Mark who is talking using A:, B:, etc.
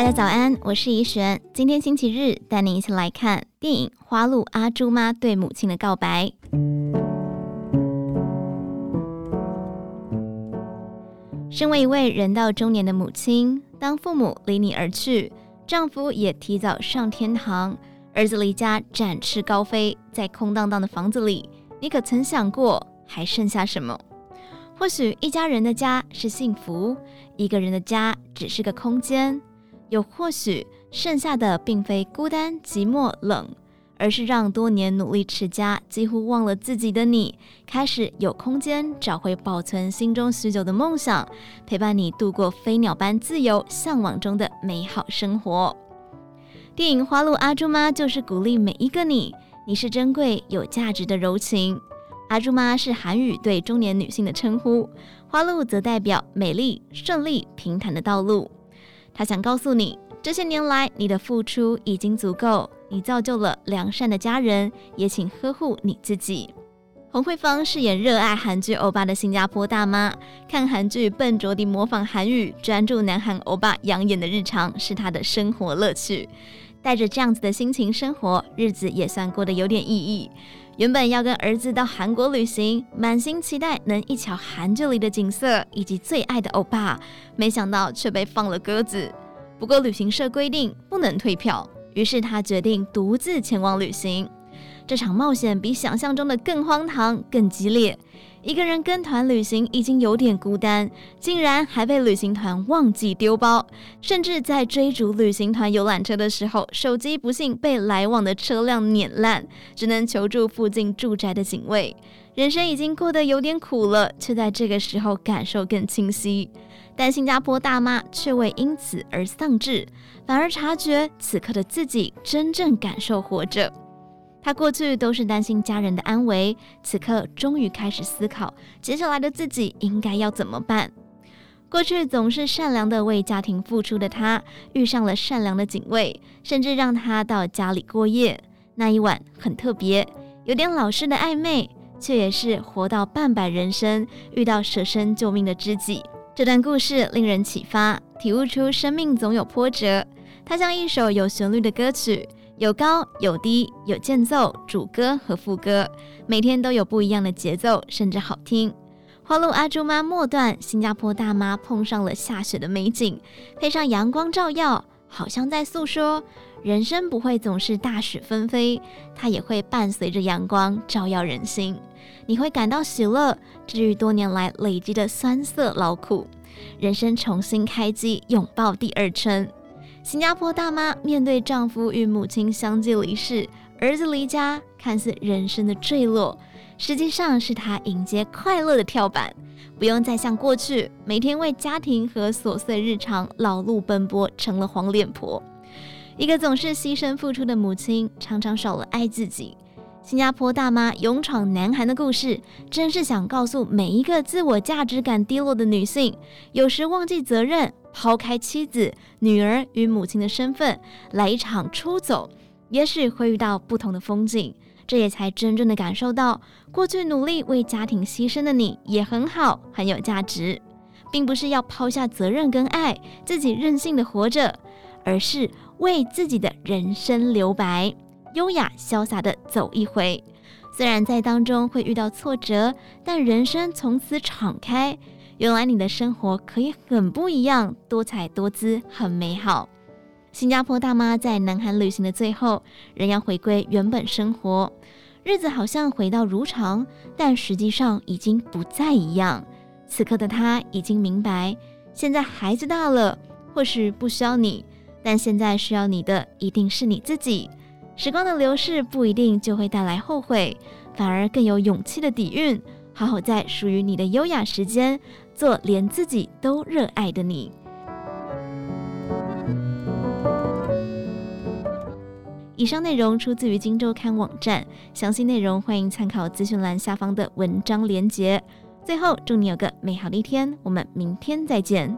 A: 大家早安，我是怡璇。今天星期日，带您一起来看电影《花路阿朱妈对母亲的告白》。身为一位人到中年的母亲，当父母离你而去，丈夫也提早上天堂，儿子离家展翅高飞，在空荡荡的房子里，你可曾想过还剩下什么？或许一家人的家是幸福，一个人的家只是个空间。又或许剩下的并非孤单、寂寞、冷，而是让多年努力持家、几乎忘了自己的你，开始有空间找回保存心中许久的梦想，陪伴你度过飞鸟般自由向往中的美好生活。电影《花路阿朱妈》就是鼓励每一个你，你是珍贵有价值的柔情。阿朱妈是韩语对中年女性的称呼，花路则代表美丽、顺利、平坦的道路。他想告诉你，这些年来你的付出已经足够，你造就了良善的家人，也请呵护你自己。洪慧芳饰演热爱韩剧欧巴的新加坡大妈，看韩剧笨拙地模仿韩语，专注南韩欧巴养眼的日常，是她的生活乐趣。带着这样子的心情生活，日子也算过得有点意义。原本要跟儿子到韩国旅行，满心期待能一瞧韩剧里的景色以及最爱的欧巴，没想到却被放了鸽子。不过旅行社规定不能退票，于是他决定独自前往旅行。这场冒险比想象中的更荒唐、更激烈。一个人跟团旅行已经有点孤单，竟然还被旅行团忘记丢包，甚至在追逐旅行团游览车的时候，手机不幸被来往的车辆碾烂，只能求助附近住宅的警卫。人生已经过得有点苦了，却在这个时候感受更清晰。但新加坡大妈却未因此而丧志，反而察觉此刻的自己真正感受活着。他过去都是担心家人的安危，此刻终于开始思考接下来的自己应该要怎么办。过去总是善良的为家庭付出的他，遇上了善良的警卫，甚至让他到家里过夜。那一晚很特别，有点老式的暧昧，却也是活到半百人生遇到舍身救命的知己。这段故事令人启发，体悟出生命总有波折。它像一首有旋律的歌曲。有高有低，有间奏、主歌和副歌，每天都有不一样的节奏，甚至好听。花路阿朱妈末段，新加坡大妈碰上了下雪的美景，配上阳光照耀，好像在诉说人生不会总是大雪纷飞，它也会伴随着阳光照耀人心。你会感到喜乐，治愈多年来累积的酸涩劳苦，人生重新开机，拥抱第二春。新加坡大妈面对丈夫与母亲相继离世，儿子离家，看似人生的坠落，实际上是她迎接快乐的跳板。不用再像过去每天为家庭和琐碎日常劳碌奔波，成了黄脸婆。一个总是牺牲付出的母亲，常常少了爱自己。新加坡大妈勇闯南韩的故事，真是想告诉每一个自我价值感低落的女性，有时忘记责任。抛开妻子、女儿与母亲的身份，来一场出走，也许会遇到不同的风景。这也才真正的感受到，过去努力为家庭牺牲的你也很好，很有价值，并不是要抛下责任跟爱，自己任性的活着，而是为自己的人生留白，优雅潇洒的走一回。虽然在当中会遇到挫折，但人生从此敞开。原来你的生活可以很不一样，多彩多姿，很美好。新加坡大妈在南韩旅行的最后，仍要回归原本生活，日子好像回到如常，但实际上已经不再一样。此刻的她已经明白，现在孩子大了，或许不需要你，但现在需要你的一定是你自己。时光的流逝不一定就会带来后悔，反而更有勇气的底蕴。好好在属于你的优雅时间，做连自己都热爱的你。以上内容出自于《今周刊》网站，详细内容欢迎参考资讯栏下方的文章连结。最后，祝你有个美好的一天，我们明天再见。